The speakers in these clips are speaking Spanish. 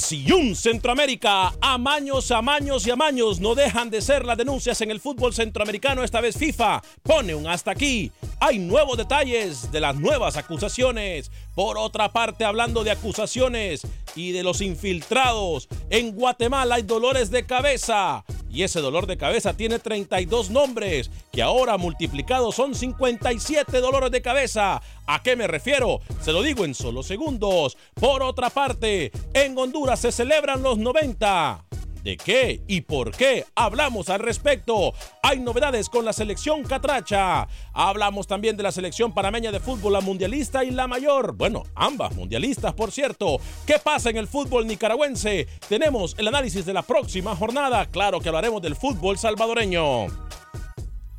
Acción Centroamérica, amaños, amaños y amaños no dejan de ser las denuncias en el fútbol centroamericano. Esta vez FIFA pone un hasta aquí. Hay nuevos detalles de las nuevas acusaciones. Por otra parte, hablando de acusaciones y de los infiltrados, en Guatemala hay dolores de cabeza. Y ese dolor de cabeza tiene 32 nombres, que ahora multiplicados son 57 dolores de cabeza. ¿A qué me refiero? Se lo digo en solo segundos. Por otra parte, en Honduras se celebran los 90. ¿De qué y por qué? Hablamos al respecto. Hay novedades con la selección catracha. Hablamos también de la selección panameña de fútbol, la mundialista y la mayor. Bueno, ambas mundialistas, por cierto. ¿Qué pasa en el fútbol nicaragüense? Tenemos el análisis de la próxima jornada. Claro que hablaremos del fútbol salvadoreño.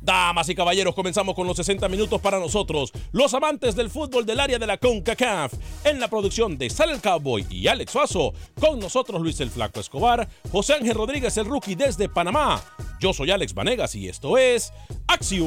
Damas y caballeros, comenzamos con los 60 minutos para nosotros, los amantes del fútbol del área de la CONCACAF. En la producción de Sal el Cowboy y Alex Suazo, con nosotros Luis el Flaco Escobar, José Ángel Rodríguez el Rookie desde Panamá. Yo soy Alex Vanegas y esto es Acción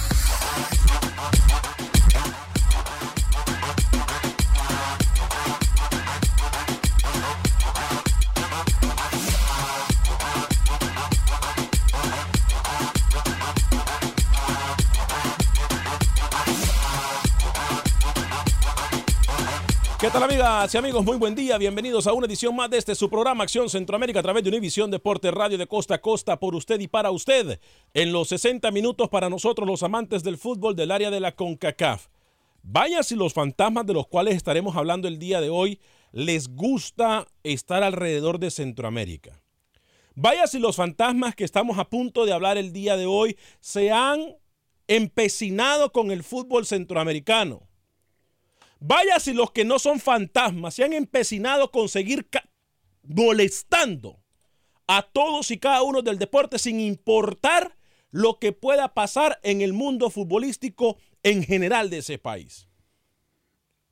Amigas y amigos? Muy buen día, bienvenidos a una edición más de este su programa Acción Centroamérica a través de Univisión Deporte Radio de costa a costa por usted y para usted en los 60 minutos para nosotros los amantes del fútbol del área de la CONCACAF. Vaya si los fantasmas de los cuales estaremos hablando el día de hoy les gusta estar alrededor de Centroamérica. Vaya si los fantasmas que estamos a punto de hablar el día de hoy se han empecinado con el fútbol centroamericano. Vaya si los que no son fantasmas se han empecinado con seguir molestando a todos y cada uno del deporte sin importar lo que pueda pasar en el mundo futbolístico en general de ese país.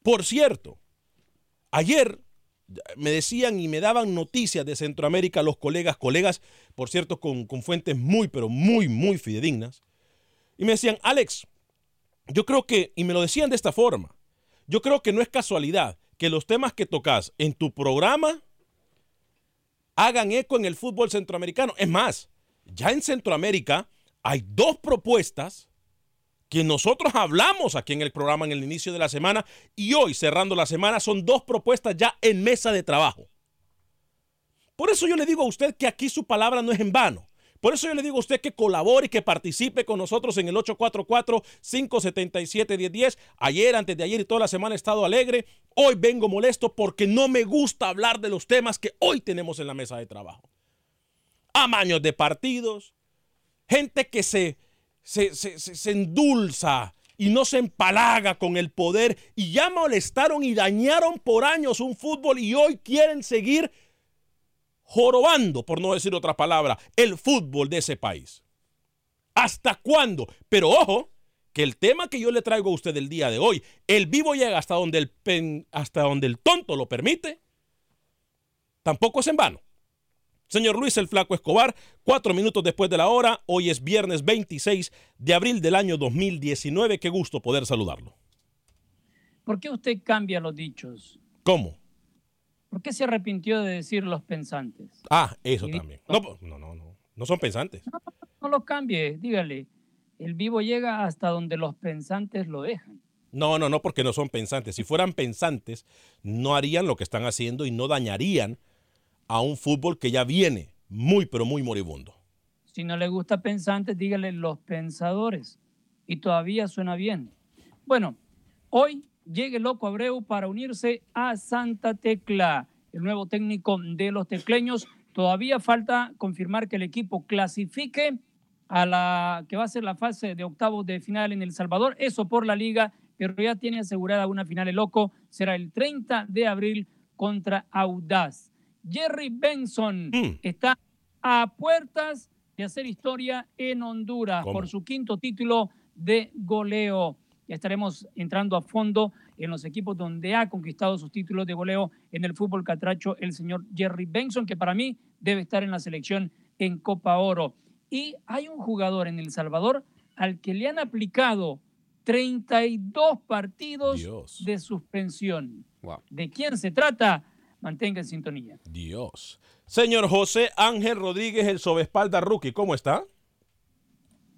Por cierto, ayer me decían y me daban noticias de Centroamérica los colegas, colegas, por cierto, con, con fuentes muy, pero muy, muy fidedignas. Y me decían, Alex, yo creo que, y me lo decían de esta forma, yo creo que no es casualidad que los temas que tocas en tu programa hagan eco en el fútbol centroamericano. Es más, ya en Centroamérica hay dos propuestas que nosotros hablamos aquí en el programa en el inicio de la semana y hoy cerrando la semana son dos propuestas ya en mesa de trabajo. Por eso yo le digo a usted que aquí su palabra no es en vano. Por eso yo le digo a usted que colabore y que participe con nosotros en el 844-577-1010. Ayer, antes de ayer y toda la semana he estado alegre. Hoy vengo molesto porque no me gusta hablar de los temas que hoy tenemos en la mesa de trabajo. Amaños de partidos, gente que se, se, se, se endulza y no se empalaga con el poder y ya molestaron y dañaron por años un fútbol y hoy quieren seguir jorobando, por no decir otra palabra, el fútbol de ese país. ¿Hasta cuándo? Pero ojo, que el tema que yo le traigo a usted el día de hoy, el vivo llega hasta donde el, pen, hasta donde el tonto lo permite, tampoco es en vano. Señor Luis el Flaco Escobar, cuatro minutos después de la hora, hoy es viernes 26 de abril del año 2019. Qué gusto poder saludarlo. ¿Por qué usted cambia los dichos? ¿Cómo? ¿Por qué se arrepintió de decir los pensantes? Ah, eso también. No, no, no, no. No son pensantes. No, no los cambie, dígale. El vivo llega hasta donde los pensantes lo dejan. No, no, no, porque no son pensantes. Si fueran pensantes, no harían lo que están haciendo y no dañarían a un fútbol que ya viene muy, pero muy moribundo. Si no le gusta pensantes, dígale los pensadores. Y todavía suena bien. Bueno, hoy llegue Loco Abreu para unirse a Santa Tecla, el nuevo técnico de los tecleños. Todavía falta confirmar que el equipo clasifique a la que va a ser la fase de octavos de final en El Salvador, eso por la liga, pero ya tiene asegurada una final el Loco, será el 30 de abril contra Audaz. Jerry Benson mm. está a puertas de hacer historia en Honduras ¿Cómo? por su quinto título de goleo. Ya estaremos entrando a fondo en los equipos donde ha conquistado sus títulos de goleo en el fútbol catracho el señor Jerry Benson, que para mí debe estar en la selección en Copa Oro. Y hay un jugador en El Salvador al que le han aplicado 32 partidos Dios. de suspensión. Wow. ¿De quién se trata? Mantenga en sintonía. Dios. Señor José Ángel Rodríguez, el sobespalda rookie, ¿cómo está?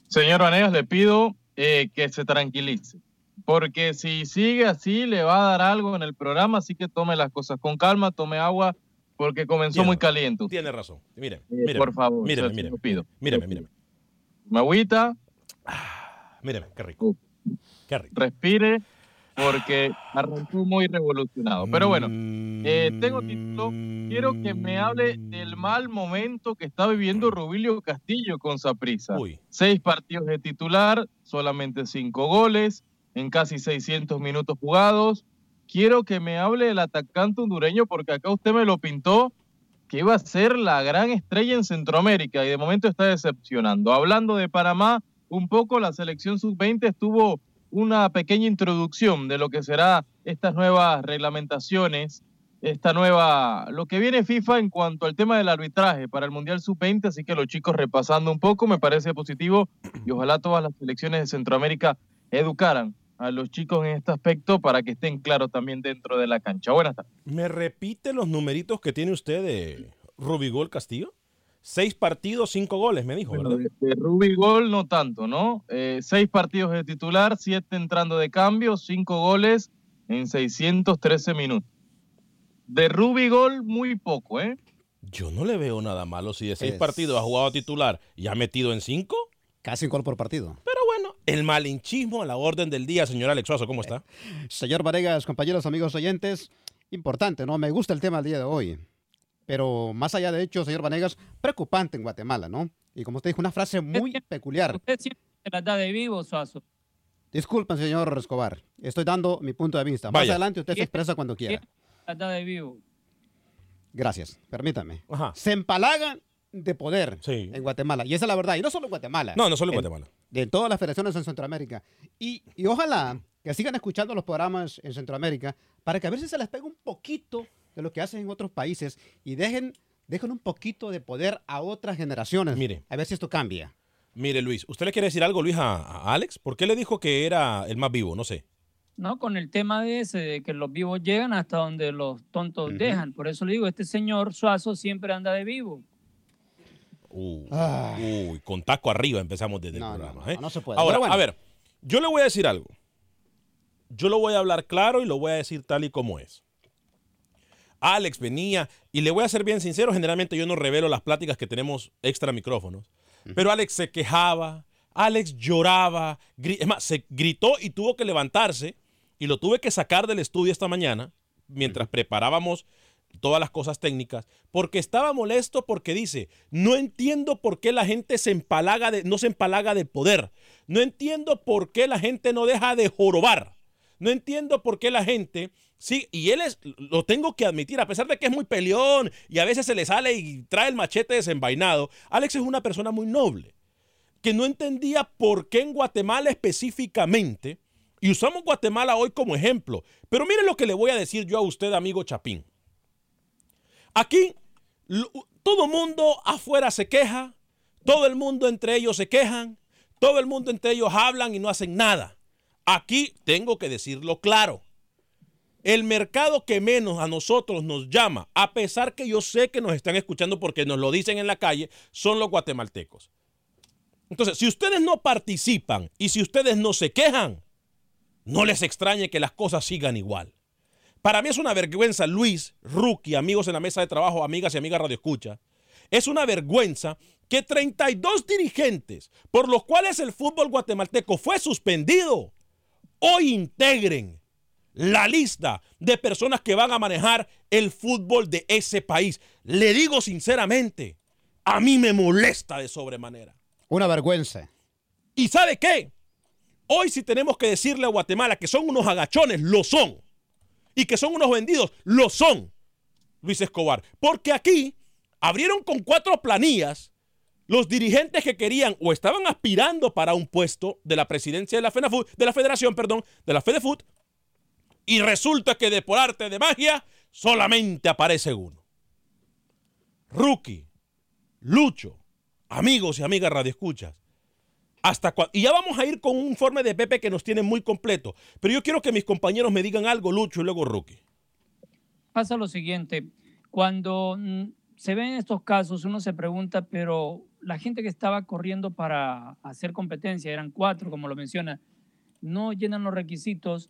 Señor Vanegas, le pido eh, que se tranquilice, porque si sigue así le va a dar algo en el programa, así que tome las cosas con calma, tome agua, porque comenzó tiene, muy caliente. Tiene razón. Mire, eh, míreme, por favor, míreme, se, míreme, lo pido. Míreme, míreme. Magüita. Ah, míreme, qué rico. Qué rico. Respire, porque arrancó muy revolucionado. Pero bueno, eh, tengo título. Quiero que me hable del mal momento que está viviendo Rubilio Castillo con Saprisa. Seis partidos de titular, solamente cinco goles, en casi 600 minutos jugados. Quiero que me hable del atacante hondureño, porque acá usted me lo pintó que iba a ser la gran estrella en Centroamérica y de momento está decepcionando. Hablando de Panamá, un poco la selección sub-20 estuvo una pequeña introducción de lo que será estas nuevas reglamentaciones, esta nueva, lo que viene FIFA en cuanto al tema del arbitraje para el Mundial Sub-20, así que los chicos repasando un poco, me parece positivo y ojalá todas las selecciones de Centroamérica educaran a los chicos en este aspecto para que estén claros también dentro de la cancha. Buenas tardes. ¿Me repite los numeritos que tiene usted de Rubigol Castillo? Seis partidos, cinco goles, me dijo, ¿verdad? De, de Rubigol no tanto, ¿no? Eh, seis partidos de titular, siete entrando de cambio, cinco goles en 613 minutos. De Rubigol muy poco, ¿eh? Yo no le veo nada malo si de seis es... partidos ha jugado titular y ha metido en cinco. Casi un gol por partido. Pero bueno, el malinchismo a la orden del día, señor Alex Suazo, ¿cómo está? Eh, señor Varegas, compañeros, amigos oyentes, importante, ¿no? Me gusta el tema del día de hoy. Pero más allá de hecho, señor Vanegas, preocupante en Guatemala, ¿no? Y como usted dijo, una frase muy usted, peculiar. Usted siempre la da de vivo, Suazo. Disculpen, señor Escobar. Estoy dando mi punto de vista. Vaya. Más adelante usted se expresa cuando quiera. La da de vivo. Gracias. Permítame. Ajá. Se empalagan de poder sí. en Guatemala. Y esa es la verdad. Y no solo en Guatemala. No, no solo en, en Guatemala. De todas las federaciones en Centroamérica. Y, y ojalá que sigan escuchando los programas en Centroamérica para que a ver si se les pega un poquito de lo que hacen en otros países y dejen, dejen un poquito de poder a otras generaciones. Mire. A ver si esto cambia. Mire, Luis, ¿usted le quiere decir algo, Luis, a, a Alex? ¿Por qué le dijo que era el más vivo? No sé. ¿no? Con el tema de ese, de que los vivos llegan hasta donde los tontos dejan. Por eso le digo, este señor Suazo siempre anda de vivo. Uh, Ah. Uy, con taco arriba empezamos desde No, el programa. no, ¿eh? no se puede. Ahora, bueno. a ver, yo le voy a decir algo. Yo lo voy a hablar claro y lo voy a decir tal y como es. Alex venía, y le voy a ser bien sincero, generalmente yo no revelo las pláticas que tenemos extra micrófonos, pero Alex se quejaba, Alex lloraba, es más, se gritó y tuvo que levantarse y lo tuve que sacar del estudio esta mañana mientras preparábamos todas las cosas técnicas, porque estaba molesto porque dice, no entiendo por qué la gente se empalaga de, no se empalaga de poder, no entiendo por qué la gente no deja de jorobar, no entiendo por qué la gente, sí, y él es, lo tengo que admitir, a pesar de que es muy peleón y a veces se le sale y trae el machete desenvainado, Alex es una persona muy noble, que no entendía por qué en Guatemala específicamente, y usamos Guatemala hoy como ejemplo, pero mire lo que le voy a decir yo a usted, amigo Chapín. Aquí todo mundo afuera se queja, todo el mundo entre ellos se quejan, todo el mundo entre ellos hablan y no hacen nada. Aquí tengo que decirlo claro. El mercado que menos a nosotros nos llama, a pesar que yo sé que nos están escuchando porque nos lo dicen en la calle, son los guatemaltecos. Entonces, si ustedes no participan y si ustedes no se quejan, no les extrañe que las cosas sigan igual. Para mí es una vergüenza, Luis, Rookie, amigos en la mesa de trabajo, amigas y amigas Radio Escucha. Es una vergüenza que 32 dirigentes por los cuales el fútbol guatemalteco fue suspendido, hoy integren la lista de personas que van a manejar el fútbol de ese país. Le digo sinceramente, a mí me molesta de sobremanera. Una vergüenza. ¿Y sabe qué? Hoy si tenemos que decirle a Guatemala que son unos agachones, lo son. Y que son unos vendidos, lo son. Luis Escobar. Porque aquí abrieron con cuatro planillas los dirigentes que querían o estaban aspirando para un puesto de la presidencia de la, FENAFUT, de la federación, perdón, de la FEDEFUT. Y resulta que de por arte de magia solamente aparece uno. Rookie, Lucho, amigos y amigas radioescuchas. Hasta y ya vamos a ir con un informe de Pepe que nos tiene muy completo. Pero yo quiero que mis compañeros me digan algo, Lucho y luego Rookie. Pasa lo siguiente, cuando mm, se ven estos casos, uno se pregunta, pero la gente que estaba corriendo para hacer competencia, eran cuatro, como lo menciona, no llenan los requisitos.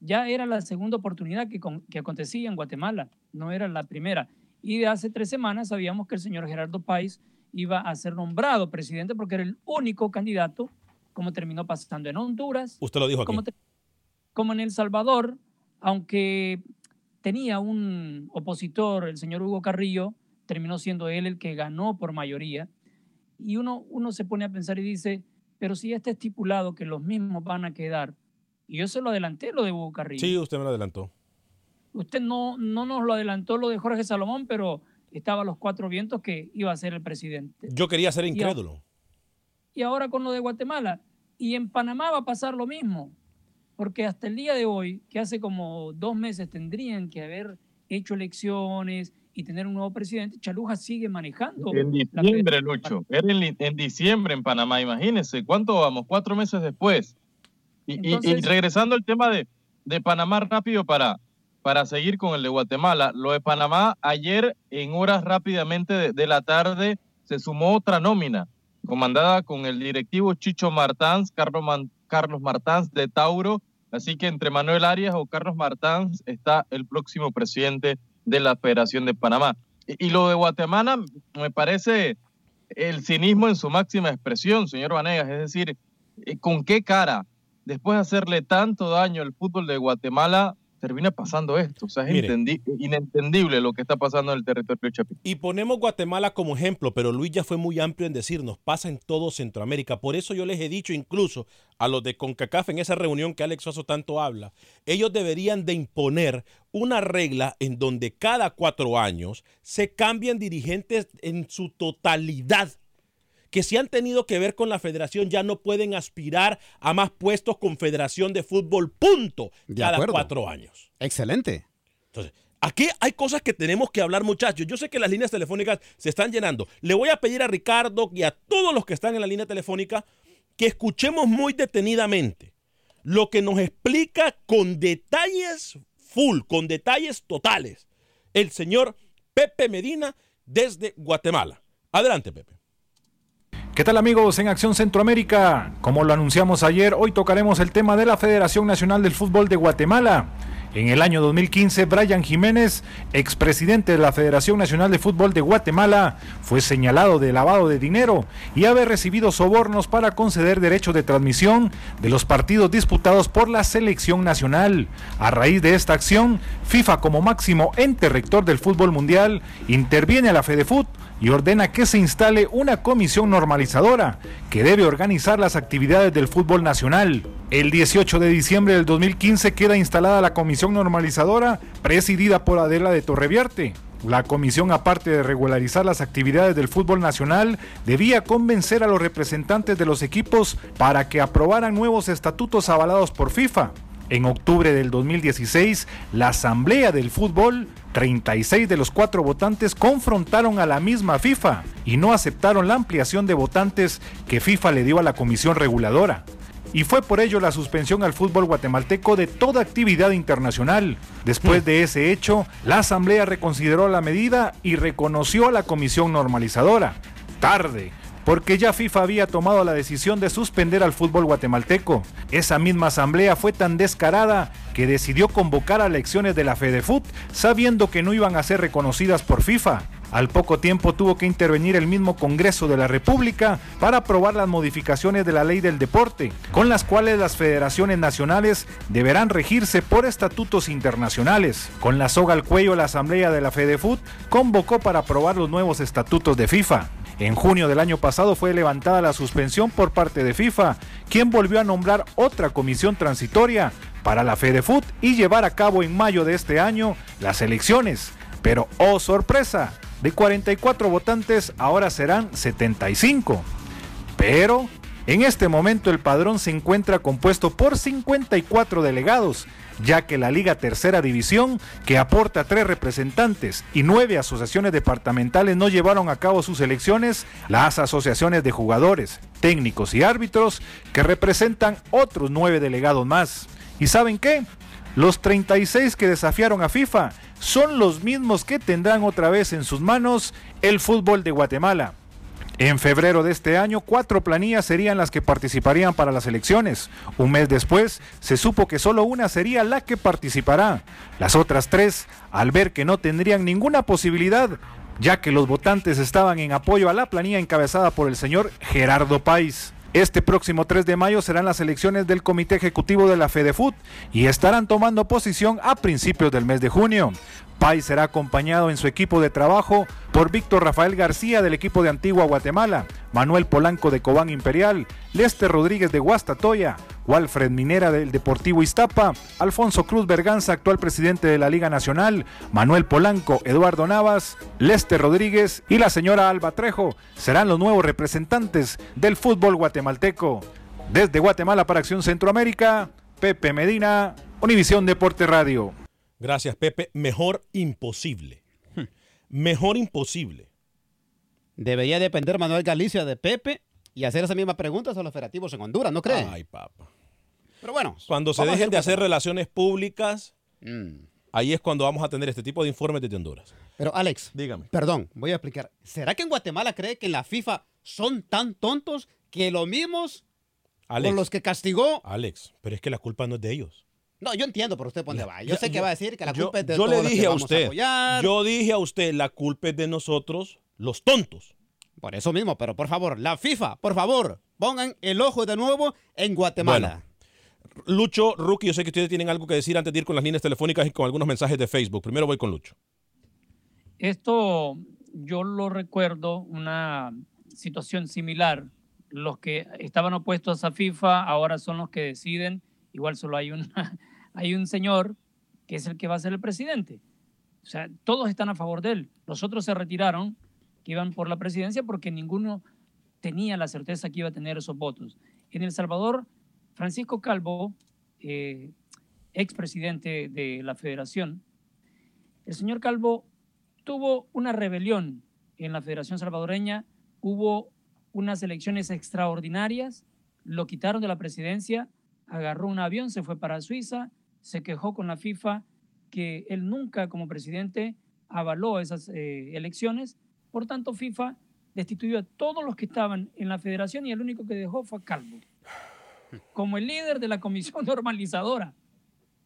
Ya era la segunda oportunidad que, con- que acontecía en Guatemala, no era la primera. Y de hace tres semanas sabíamos que el señor Gerardo Páez iba a ser nombrado presidente porque era el único candidato, como terminó pasando en Honduras, Usted lo dijo aquí. como, te- como en El Salvador, aunque tenía un opositor, el señor Hugo Carrillo, terminó siendo él el que ganó por mayoría. Y uno, uno se pone a pensar y dice, pero si ya está estipulado que los mismos van a quedar, y yo se lo adelanté lo de Hugo Carrillo. Sí, usted me lo adelantó. Usted no, no nos lo adelantó lo de Jorge Salomón, pero estaba a los cuatro vientos que iba a ser el presidente. Yo quería ser incrédulo. y ahora con lo de Guatemala. Y en Panamá va a pasar lo mismo, porque hasta el día de hoy, que hace como dos meses tendrían que haber hecho elecciones y tener un nuevo presidente, Chaluja sigue manejando. En diciembre. Lucho. Era en, en diciembre en Panamá, imagínense. ¿Cuánto vamos? Cuatro meses después. Y, regresando al tema de, de Panamá rápido para, para seguir con el de Guatemala. Lo de Panamá, ayer en horas rápidamente de, de la tarde se sumó otra nómina, comandada con el directivo Chicho Martans, Carlos, Man- Carlos Martans de Tauro. Así que entre Manuel Arias o Carlos Martans está el próximo presidente de la Federación de Panamá. Y, y lo de Guatemala me parece el cinismo en su máxima expresión, señor Vanegas. Es decir, eh, ¿con qué cara, después de hacerle tanto daño al fútbol de Guatemala, termina pasando esto? O sea, es Mire. inentendible lo que está pasando en el territorio chapín. Y ponemos Guatemala como ejemplo, pero Luis ya fue muy amplio en decirnos, pasa en todo Centroamérica. Por eso yo les he dicho incluso a los de CONCACAF en esa reunión que Alex Oso tanto habla, ellos deberían de imponer una regla en donde cada cuatro años se cambien dirigentes en su totalidad que si han tenido que ver con la federación ya no pueden aspirar a más puestos con Federación de Fútbol, punto, De cada acuerdo. cuatro años. Excelente. Entonces, Aquí hay cosas que tenemos que hablar, muchachos. Yo sé que las líneas telefónicas se están llenando. Le voy a pedir a Ricardo y a todos los que están en la línea telefónica que escuchemos muy detenidamente lo que nos explica con detalles full, con detalles totales, el señor Pepe Medina desde Guatemala. Adelante, Pepe. ¿Qué tal amigos en Acción Centroamérica? Como lo anunciamos ayer, hoy tocaremos el tema de la Federación Nacional del Fútbol de Guatemala. En el año 2015, Brian Jiménez, expresidente de la Federación Nacional de Fútbol de Guatemala, fue señalado de lavado de dinero y haber recibido sobornos para conceder derecho de transmisión de los partidos disputados por la selección nacional. A raíz de esta acción, FIFA como máximo ente rector del fútbol mundial interviene a la FedeFut y ordena que se instale una comisión normalizadora que debe organizar las actividades del fútbol nacional. El 18 de diciembre del 2015 queda instalada la comisión normalizadora presidida por Adela de Torrevierte. La comisión, aparte de regularizar las actividades del fútbol nacional, debía convencer a los representantes de los equipos para que aprobaran nuevos estatutos avalados por FIFA. En octubre del 2016, la Asamblea del Fútbol, 36 de los cuatro votantes confrontaron a la misma FIFA y no aceptaron la ampliación de votantes que FIFA le dio a la Comisión Reguladora. Y fue por ello la suspensión al fútbol guatemalteco de toda actividad internacional. Después de ese hecho, la Asamblea reconsideró la medida y reconoció a la Comisión Normalizadora. Tarde, porque ya FIFA había tomado la decisión de suspender al fútbol guatemalteco. Esa misma asamblea fue tan descarada que decidió convocar a elecciones de la FedeFut sabiendo que no iban a ser reconocidas por FIFA. Al poco tiempo tuvo que intervenir el mismo Congreso de la República para aprobar las modificaciones de la ley del deporte, con las cuales las federaciones nacionales deberán regirse por estatutos internacionales. Con la soga al cuello, la Asamblea de la FedeFut convocó para aprobar los nuevos estatutos de FIFA. En junio del año pasado fue levantada la suspensión por parte de FIFA, quien volvió a nombrar otra comisión transitoria para la FedeFut y llevar a cabo en mayo de este año las elecciones. Pero, oh sorpresa, de 44 votantes ahora serán 75. Pero en este momento el padrón se encuentra compuesto por 54 delegados, ya que la Liga Tercera División, que aporta tres representantes y nueve asociaciones departamentales no llevaron a cabo sus elecciones, las asociaciones de jugadores, técnicos y árbitros, que representan otros nueve delegados más. ¿Y saben qué? Los 36 que desafiaron a FIFA son los mismos que tendrán otra vez en sus manos el fútbol de Guatemala. En febrero de este año, cuatro planillas serían las que participarían para las elecciones. Un mes después, se supo que solo una sería la que participará. Las otras tres, al ver que no tendrían ninguna posibilidad, ya que los votantes estaban en apoyo a la planilla encabezada por el señor Gerardo País. Este próximo 3 de mayo serán las elecciones del Comité Ejecutivo de la FedeFut y estarán tomando posición a principios del mes de junio. Pais será acompañado en su equipo de trabajo por Víctor Rafael García del equipo de Antigua Guatemala, Manuel Polanco de Cobán Imperial, Lester Rodríguez de Guastatoya, Walfred Minera del Deportivo Iztapa, Alfonso Cruz Berganza, actual presidente de la Liga Nacional, Manuel Polanco, Eduardo Navas, Lester Rodríguez y la señora Alba Trejo serán los nuevos representantes del fútbol guatemalteco. Desde Guatemala para Acción Centroamérica, Pepe Medina, Univisión Deporte Radio. Gracias, Pepe. Mejor imposible. Mejor imposible. Debería depender Manuel Galicia de Pepe y hacer esa misma pregunta a los federativos en Honduras, ¿no creen? Ay, papá. Pero bueno. Cuando se dejen de hacer relaciones públicas, Mm. ahí es cuando vamos a tener este tipo de informes desde Honduras. Pero Alex, Dígame. perdón, voy a explicar. ¿Será que en Guatemala cree que en la FIFA son tan tontos que los mismos Alex, con los que castigó? Alex, pero es que la culpa no es de ellos. No, yo entiendo, pero usted dónde va. Yo Ya- sé que va a decir que la yo, culpa es de yo todos le dije a usted, yo dije a usted, la culpa es de nosotros, los tontos. Por eso mismo, pero por favor, la FIFA, por favor, pongan el ojo de nuevo en Guatemala. Lucho, Rookie, yo sé que ustedes tienen algo que decir antes de ir con las líneas telefónicas y con algunos mensajes de Facebook. Primero voy con Lucho. Esto yo lo recuerdo, una situación similar. Los que estaban opuestos a FIFA ahora son los que deciden. Igual solo hay, una, hay un señor que es el que va a ser el presidente. O sea, todos están a favor de él. Los otros se retiraron, que iban por la presidencia, porque ninguno tenía la certeza que iba a tener esos votos. En El Salvador, Francisco Calvo, eh, expresidente de la federación, El señor Calvo tuvo una rebelión en la Federación Salvadoreña, hubo unas elecciones extraordinarias, lo quitaron de la presidencia, agarró un avión, se fue para Suiza, se quejó con la FIFA que él nunca como presidente avaló esas eh, elecciones, por tanto FIFA destituyó a todos los que estaban en la federación y el único que dejó fue a Calvo, como el líder de la comisión normalizadora.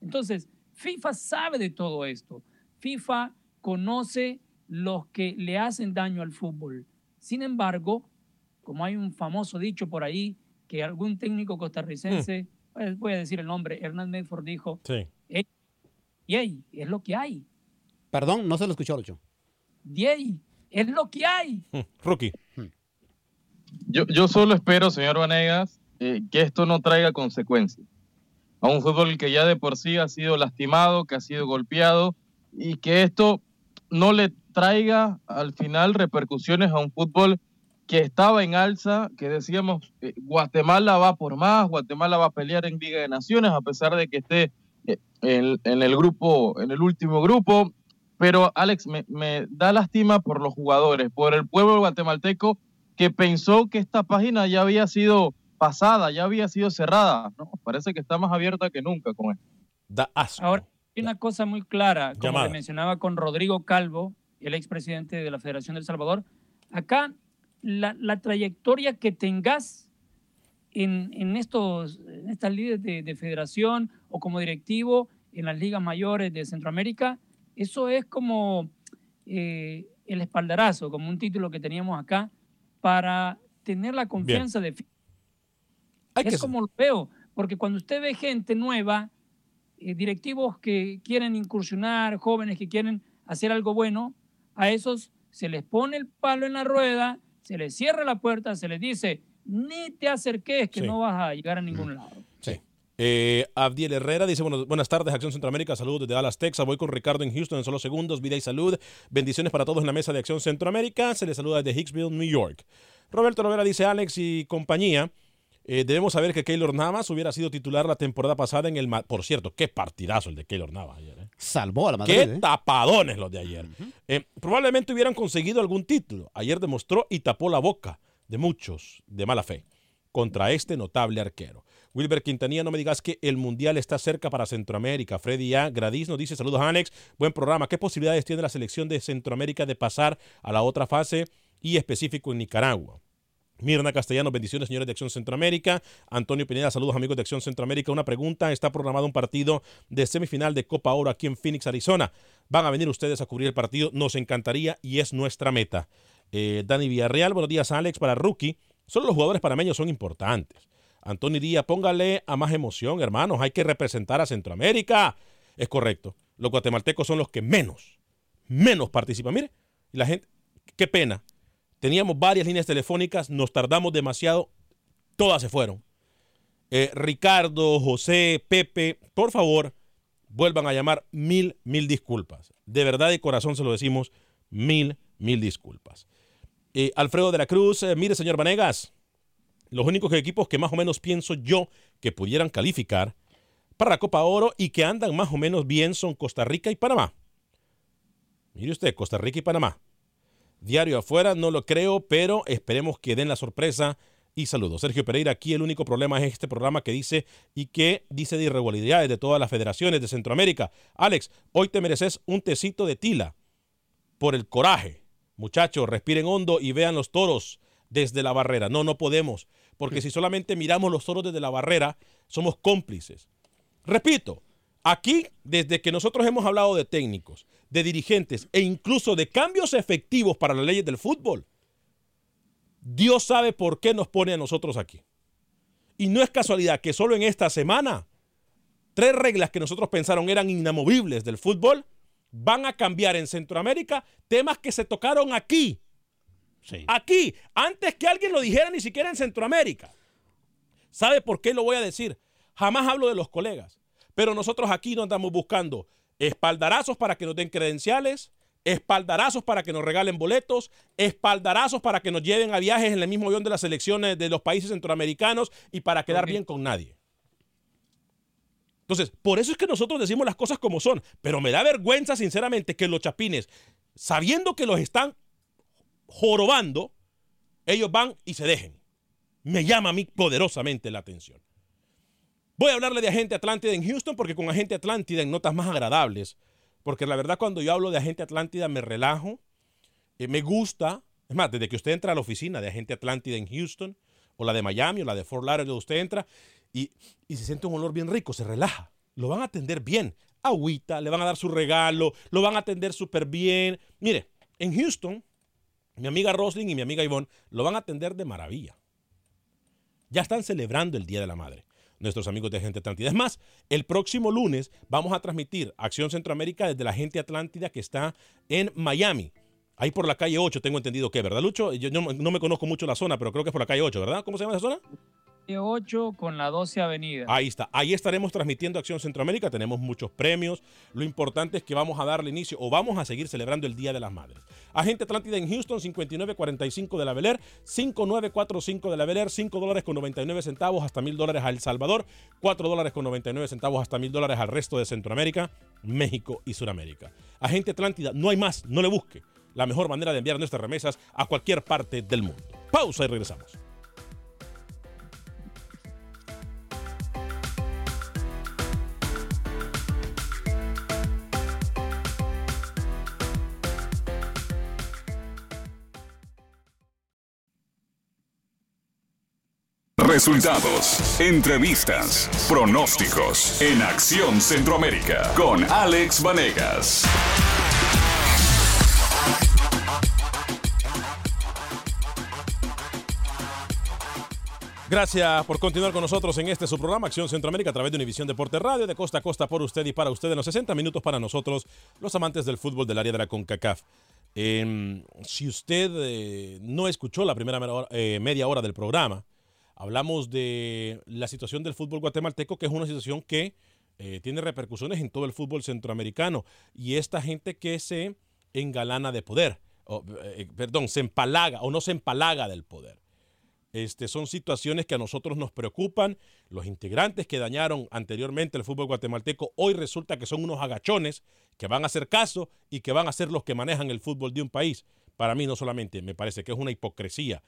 Entonces, FIFA sabe de todo esto. FIFA conoce los que le hacen daño al fútbol. Sin embargo, como hay un famoso dicho por ahí, que algún técnico costarricense, pues, voy a decir el nombre, Hernán Medford dijo, Sí. es lo que hay. Perdón, no se lo escuchó, Lucho. Yey, es lo que hay. Rookie. Yo, yo solo espero, señor Vanegas, eh, que esto no traiga consecuencias. A un fútbol que ya de por sí ha sido lastimado, que ha sido golpeado, y que esto no le traiga al final repercusiones a un fútbol que estaba en alza, que decíamos, eh, Guatemala va por más, Guatemala va a pelear en Liga de Naciones, a pesar de que esté eh, en, en el grupo, en el último grupo. Pero Alex, me, me da lástima por los jugadores, por el pueblo guatemalteco que pensó que esta página ya había sido pasada, ya había sido cerrada. No, parece que está más abierta que nunca con esto. Da asco. Ahora, hay una cosa muy clara, como Llamada. le mencionaba con Rodrigo Calvo, el expresidente de la Federación de El Salvador. Acá, la, la trayectoria que tengas en, en, estos, en estas líderes de, de federación o como directivo en las ligas mayores de Centroamérica, eso es como eh, el espaldarazo, como un título que teníamos acá, para tener la confianza de Hay es que- como lo veo, porque cuando usted ve gente nueva, eh, directivos que quieren incursionar, jóvenes que quieren hacer algo bueno, a esos se les pone el palo en la rueda, se les cierra la puerta, se les dice, ni te acerques que Sí. no vas a llegar a ningún lado. Eh, Abdiel Herrera dice, bueno, buenas tardes, Acción Centroamérica, saludos desde Dallas, Texas, voy con Ricardo en Houston en solo segundos, vida y salud, bendiciones para todos en la mesa de Acción Centroamérica, se les saluda desde Hicksville, New York. Roberto Lovera dice, Alex y compañía, eh, debemos saber que Keylor Navas hubiera sido titular la temporada pasada en el... Por cierto, qué partidazo el de Keylor Navas ayer. ¿eh? Salvó a la Madrid. Qué ¿eh? tapadones los de ayer. Probablemente hubieran conseguido algún título. Ayer demostró y tapó la boca de muchos de mala fe contra este notable arquero. Wilber Quintanilla, no me digas que el Mundial está cerca para Centroamérica. Freddy A. Gradis nos dice, saludos Alex, buen programa. ¿Qué posibilidades tiene la selección de Centroamérica de pasar a la otra fase y específico en Nicaragua? Mirna Castellanos, bendiciones señores de Acción Centroamérica. Antonio Pineda, saludos amigos de Acción Centroamérica. Una pregunta, está programado un partido de semifinal de Copa Oro aquí en Phoenix, Arizona. Van a venir ustedes a cubrir el partido, nos encantaría y es nuestra meta. Eh, Dani Villarreal, buenos días Alex, para Rookie. Solo los jugadores panameños son importantes. Antonio Díaz, póngale a más emoción, hermanos, hay que representar a Centroamérica. Es correcto, los guatemaltecos son los que menos, menos participan. Mire, la gente, qué pena. Teníamos varias líneas telefónicas, nos tardamos demasiado, todas se fueron. Eh, Ricardo, José, Pepe, por favor, vuelvan a llamar mil, mil disculpas. De verdad y corazón se lo decimos, mil, mil disculpas. Eh, Alfredo de la Cruz, eh, mire señor Vanegas, los únicos equipos que más o menos pienso yo que pudieran calificar para la Copa Oro y que andan más o menos bien son Costa Rica y Panamá. Mire usted, Costa Rica y Panamá. Diario afuera, no lo creo, pero esperemos que den la sorpresa. Y saludos. Sergio Pereira, aquí el único problema es este programa que dice y que dice de irregularidades de todas las federaciones de Centroamérica. Alex, hoy te mereces un tecito de tila por el coraje. Muchachos, respiren hondo y vean los toros desde la barrera. No, no podemos, porque si solamente miramos los toros desde la barrera, somos cómplices. Repito, aquí, desde que nosotros hemos hablado de técnicos, de dirigentes e incluso de cambios efectivos para las leyes del fútbol, Dios sabe por qué nos pone a nosotros aquí. Y no es casualidad que solo en esta semana, tres reglas que nosotros pensaron eran inamovibles del fútbol, van a cambiar en Centroamérica temas que se tocaron aquí. Aquí, antes que alguien lo dijera ni siquiera en Centroamérica. ¿Sabe por qué lo voy a decir? Jamás hablo de los colegas, pero nosotros aquí no andamos buscando espaldarazos para que nos den credenciales, espaldarazos para que nos regalen boletos, espaldarazos para que nos lleven a viajes en el mismo avión de las selecciones de los países centroamericanos y para quedar bien con nadie. Entonces, por eso es que nosotros decimos las cosas como son. Pero me da vergüenza, sinceramente, que los chapines, sabiendo que los están jorobando, ellos van y se dejen. Me llama a mí poderosamente la atención. Voy a hablarle de Agente Atlántida en Houston porque con Agente Atlántida en notas más agradables, porque la verdad cuando yo hablo de Agente Atlántida me relajo, eh, me gusta, es más, desde que usted entra a la oficina de Agente Atlántida en Houston, o la de Miami, o la de Fort Lauderdale, usted entra y, y se siente un olor bien rico, se relaja, lo van a atender bien, agüita, le van a dar su regalo, lo van a atender súper bien. Mire, en Houston, mi amiga Roslyn y mi amiga Yvonne lo van a atender de maravilla. Ya están celebrando el Día de la Madre nuestros amigos de Agente Atlántida. Es más, el próximo lunes vamos a transmitir Acción Centroamérica desde la Agente Atlántida que está en Miami. Ahí por la calle 8, tengo entendido que, ¿verdad, Lucho? Yo no, no me conozco mucho la zona, pero creo que es por la calle 8, ¿verdad? ¿Cómo se llama esa zona? 8 con la 12 Avenida. Ahí está. Ahí estaremos transmitiendo Acción Centroamérica. Tenemos muchos premios. Lo importante es que vamos a darle inicio o vamos a seguir celebrando el Día de las Madres. Agente Atlántida en Houston, 5945 de la Bel Air, 5945 de la Bel Air, 5 dólares con 99 centavos hasta 1000 dólares a El Salvador, 4 dólares con 99 centavos hasta 1000 dólares al resto de Centroamérica, México y Sudamérica. Agente Atlántida, no hay más, no le busque. La mejor manera de enviar nuestras remesas a cualquier parte del mundo. Pausa y regresamos. Resultados, entrevistas, pronósticos en Acción Centroamérica con Alex Vanegas. Gracias por continuar con nosotros en este su programa Acción Centroamérica a través de Univisión Deporte Radio de costa a costa por usted y para usted en los 60 minutos para nosotros, los amantes del fútbol del área de la CONCACAF. Eh, si usted eh, no escuchó la primera eh, media hora del programa, hablamos de la situación del fútbol guatemalteco, que es una situación que eh, tiene repercusiones en todo el fútbol centroamericano. Y esta gente que se engalana de poder, o, eh, perdón, se empalaga o no se empalaga del poder. Este, son situaciones que a nosotros nos preocupan. Los integrantes que dañaron anteriormente el fútbol guatemalteco hoy resulta que son unos agachones que van a hacer caso y que van a ser los que manejan el fútbol de un país. Para mí no solamente me parece que es una hipocresía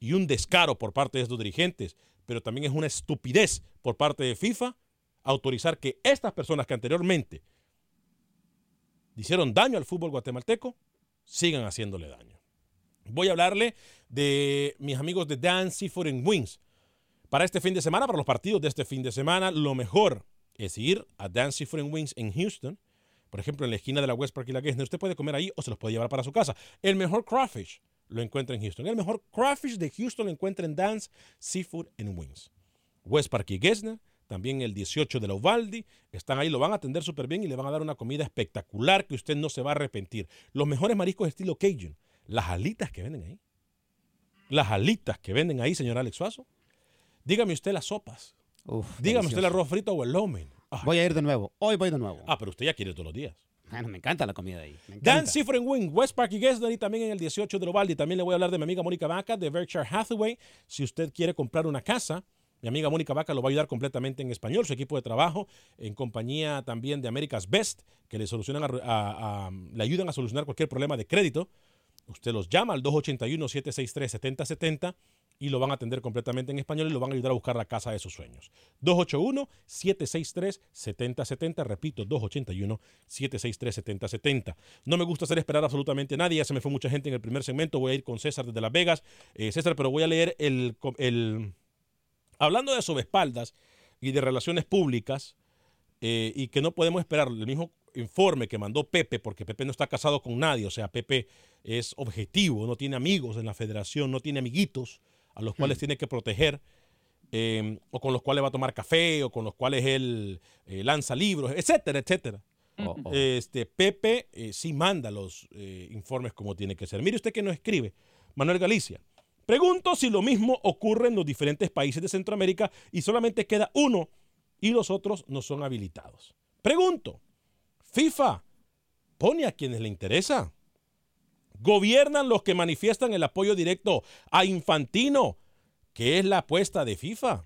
y un descaro por parte de estos dirigentes, pero también es una estupidez por parte de FIFA autorizar que estas personas que anteriormente hicieron daño al fútbol guatemalteco sigan haciéndole daño. Voy a hablarle de mis amigos de Dan Seafood and Wings. Para este fin de semana, para los partidos de este fin de semana, lo mejor es ir a Dan Seafood and Wings en Houston. Por ejemplo, en la esquina de la West Park y la Gessner. Usted puede comer ahí o se los puede llevar para su casa. El mejor crawfish lo encuentra en Houston. El mejor crawfish de Houston lo encuentra en Dan's Seafood and Wings. West Park y Gessner, también el 18 de la Uvalde, están ahí, lo van a atender súper bien y le van a dar una comida espectacular que usted no se va a arrepentir. Los mejores mariscos estilo Cajun, las alitas que venden ahí. Las alitas que venden ahí, señor Alex Suazo. Dígame usted las sopas. Uf, Dígame usted el arroz frito o el lomen. Ay. Voy a ir de nuevo. Hoy voy de nuevo. Ah, pero usted ya quiere todos los días. Bueno, me encanta la comida de ahí. Dan and Wing, West Park y Gessner y también en el 18 de Lovaldi. También le voy a hablar de mi amiga Mónica Vaca de Berkshire Hathaway. Si usted quiere comprar una casa, mi amiga Mónica Vaca lo va a ayudar completamente en español. Su equipo de trabajo en compañía también de America's Best, que le, solucionan a- a- a- le ayudan a solucionar cualquier problema de crédito. Usted los llama al 281-763-7070 y lo van a atender completamente en español y lo van a ayudar a buscar la casa de sus sueños. 281-763-7070. Repito, 281-763-7070. No me gusta hacer esperar absolutamente a nadie. Ya se me fue mucha gente en el primer segmento. Voy a ir con César desde Las Vegas. Eh, César, pero voy a leer el, el... Hablando de sobespaldas y de relaciones públicas, eh, y que no podemos esperar el mismo informe que mandó Pepe, porque Pepe no está casado con nadie, o sea, Pepe es objetivo, no tiene amigos en la federación, no tiene amiguitos a los cuales tiene que proteger, eh, o con los cuales va a tomar café, o con los cuales él eh, lanza libros, etcétera, etcétera. Oh, oh. Este, Pepe eh, sí manda los eh, informes como tiene que ser. Mire usted que nos escribe, Manuel Galicia. Pregunto si lo mismo ocurre en los diferentes países de Centroamérica y solamente queda uno y los otros no son habilitados. Pregunto, FIFA pone a quienes le interesa. Gobiernan los que manifiestan el apoyo directo a Infantino, que es la apuesta de FIFA.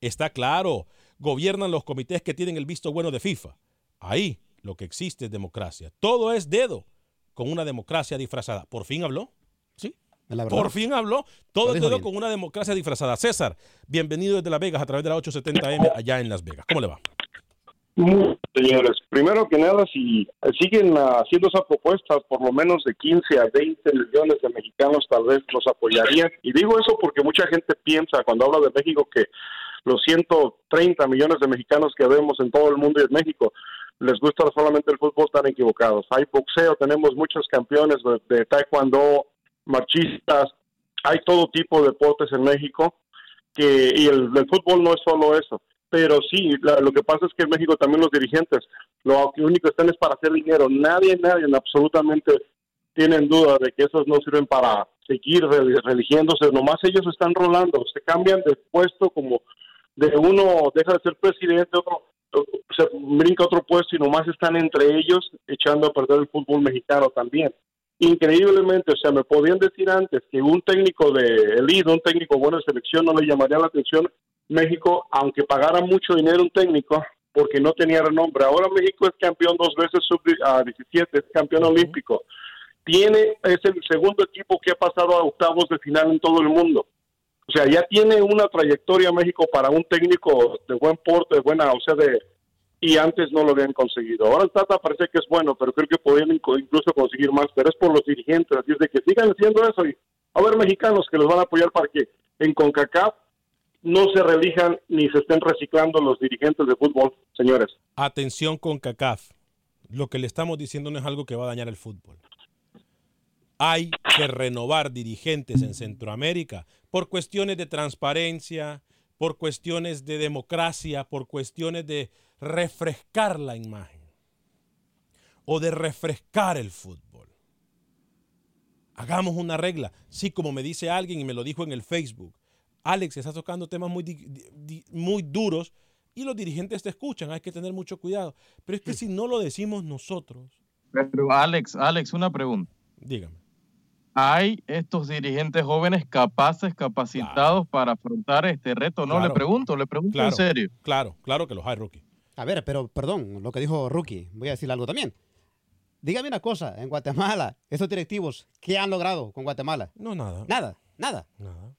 Está claro, gobiernan los comités que tienen el visto bueno de FIFA. Ahí lo que existe es democracia. Todo es dedo con una democracia disfrazada. ¿Por fin habló? ¿Sí? Por fin habló. Todo es dedo con una democracia disfrazada. César, bienvenido desde Las Vegas a través de la 870M allá en Las Vegas. ¿Cómo le va? Señores, primero que nada, si siguen haciendo esa propuesta, por lo menos de 15 a 20 millones de mexicanos tal vez los apoyarían. Y digo eso porque mucha gente piensa cuando habla de México que los 130 millones de mexicanos que vemos en todo el mundo y en México les gusta solamente el fútbol, están equivocados. Hay boxeo, tenemos muchos campeones de, taekwondo, marchistas, hay todo tipo de deportes en México que y el fútbol no es solo eso pero sí, lo que pasa es que en México también los dirigentes, lo único que están es para hacer dinero. Nadie, nadie absolutamente tienen duda de que esos no sirven para seguir religiéndose, nomás ellos están rolando, se cambian de puesto como de uno deja de ser presidente, otro se brinca otro puesto y nomás están entre ellos echando a perder el fútbol mexicano también. Increíblemente, o sea, me podían decir antes que un técnico de elite, un técnico bueno de selección no le llamaría la atención México, aunque pagara mucho dinero un técnico, porque no tenía renombre. Ahora México es campeón dos veces sub-17, es campeón olímpico. Tiene, es el segundo equipo que ha pasado a octavos de final en todo el mundo. O sea, ya tiene una trayectoria México para un técnico de buen porte, de buena, o sea, de y antes no lo habían conseguido. Ahora el Tata parece que es bueno, pero creo que podrían incluso conseguir más, pero es por los dirigentes, así es de que sigan haciendo eso y a ver mexicanos que los van a apoyar para que en CONCACAF no se relijan ni se estén reciclando los dirigentes de fútbol, señores. Atención con CACAF. Lo que le estamos diciendo no es algo que va a dañar el fútbol. Hay que renovar dirigentes en Centroamérica por cuestiones de transparencia, por cuestiones de democracia, por cuestiones de refrescar la imagen o de refrescar el fútbol. Hagamos una regla. Sí, como me dice alguien y me lo dijo en el Facebook, Alex está tocando temas muy, muy duros y los dirigentes te escuchan, hay que tener mucho cuidado. Pero es que si no lo decimos nosotros. Pero Alex, Alex, una pregunta. Dígame. ¿Hay estos dirigentes jóvenes capaces, capacitados para afrontar este reto? No, le pregunto, le pregunto en serio. Claro, claro que los hay, Rookie. A ver, pero perdón, lo que dijo Rookie, voy a decir algo también. Dígame una cosa, en Guatemala, estos directivos, ¿qué han logrado con Guatemala? No, nada. Nada, nada. Nada.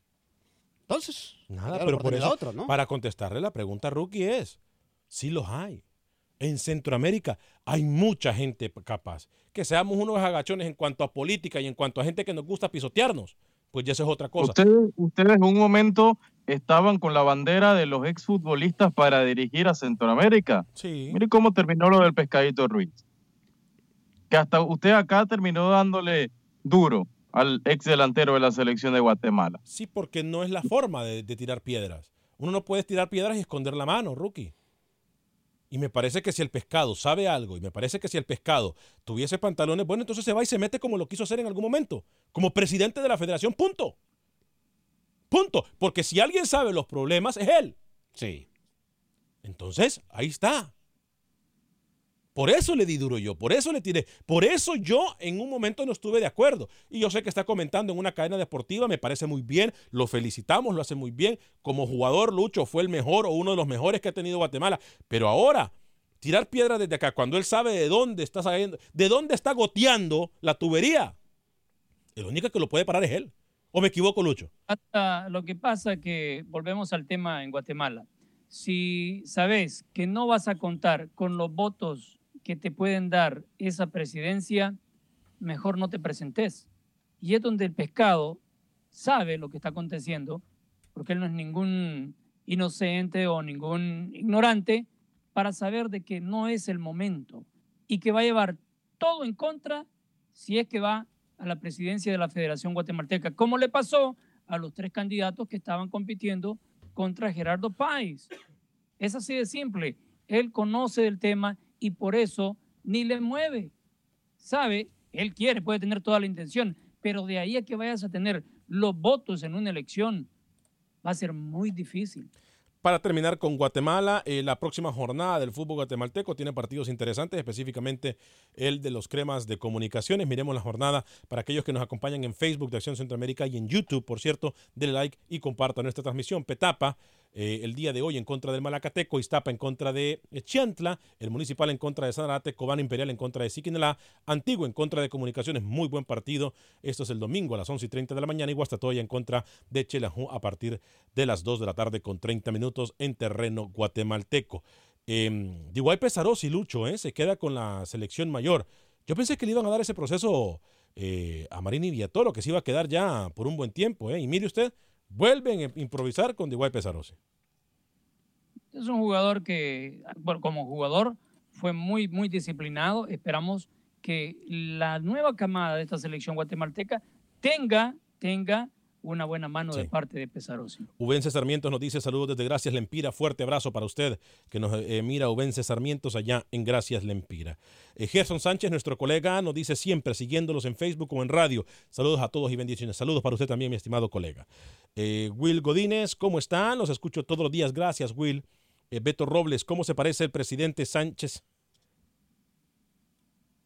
Entonces, nada, pero por eso, para contestarle la pregunta, Rookie, es, sí los hay. En Centroamérica hay mucha gente capaz. Que seamos unos agachones en cuanto a política y en cuanto a gente que nos gusta pisotearnos, pues ya eso es otra cosa. Ustedes, ustedes en un momento estaban con la bandera de los exfutbolistas para dirigir a Centroamérica. Sí. Mire cómo terminó lo del pescadito Ruiz. Que hasta usted acá terminó dándole duro al ex delantero de la selección de Guatemala. Sí, porque no es la forma de, tirar piedras. Uno no puede tirar piedras y esconder la mano, rookie. Y me parece que si el pescado sabe algo, y me parece que si el pescado tuviese pantalones, bueno, entonces se va y se mete como lo quiso hacer en algún momento, como presidente de la federación, punto. Punto. Porque si alguien sabe los problemas, es él. Sí. Entonces, ahí está. Por eso le di duro yo, por eso le tiré, por eso yo en un momento no estuve de acuerdo. Y yo sé que está comentando en una cadena deportiva, me parece muy bien, lo felicitamos, lo hace muy bien. Como jugador, Lucho fue el mejor o uno de los mejores que ha tenido Guatemala. Pero ahora, tirar piedra desde acá, cuando él sabe de dónde está saliendo, de dónde está goteando la tubería, el único que lo puede parar es él. ¿O me equivoco, Lucho? Hasta lo que pasa que, volvemos al tema en Guatemala, si sabes que no vas a contar con los votos que te pueden dar esa presidencia, mejor no te presentes. Y es donde el pescado sabe lo que está aconteciendo, porque él no es ningún inocente o ningún ignorante, para saber de que no es el momento y que va a llevar todo en contra si es que va a la presidencia de la Federación Guatemalteca, como le pasó a los tres candidatos que estaban compitiendo contra Gerardo Páez. Es así de simple. Él conoce del tema y por eso ni le mueve. Sabe, él quiere, puede tener toda la intención, pero de ahí a que vayas a tener los votos en una elección, va a ser muy difícil. Para terminar con Guatemala, eh, la próxima jornada del fútbol guatemalteco tiene partidos interesantes, específicamente el de los cremas de comunicaciones. Miremos la jornada para aquellos que nos acompañan en Facebook de Acción Centroamérica y en YouTube, por cierto, denle like y compartan nuestra transmisión. Petapa eh, el día de hoy en contra del Malacateco, Iztapa en contra de Chiantla, el Municipal en contra de Sanarate, Cobán Imperial en contra de Siquinalá, Antiguo en contra de Comunicaciones, muy buen partido. Esto es el domingo a las 11 y 30 de la mañana y Guastatoya en contra de Chelajú a partir de las 2 de la tarde con 30 minutos en terreno guatemalteco. Eh, Diguay Pesaros y Lucho ¿eh? se queda con la selección mayor. Yo pensé que le iban a dar ese proceso eh, a Marini Villatoro, que se iba a quedar ya por un buen tiempo. ¿eh? Y mire usted, vuelven a improvisar con Diguay Pesarosi. Es un jugador que, como jugador, fue muy, muy disciplinado. Esperamos que la nueva camada de esta selección guatemalteca tenga, tenga una buena mano de parte de Pesarosi. Ubense Sarmientos nos dice saludos desde Gracias Lempira, fuerte abrazo para usted que nos eh, mira Ubense Sarmientos allá en Gracias Lempira. Eh, Gerson Sánchez, nuestro colega, nos dice siempre siguiéndolos en Facebook o en radio. Saludos a todos y bendiciones. Saludos para usted también, mi estimado colega. Eh, Will Godínez, ¿cómo están? Los escucho todos los días. Gracias, Will. Eh, Beto Robles, ¿cómo se parece el presidente Sánchez?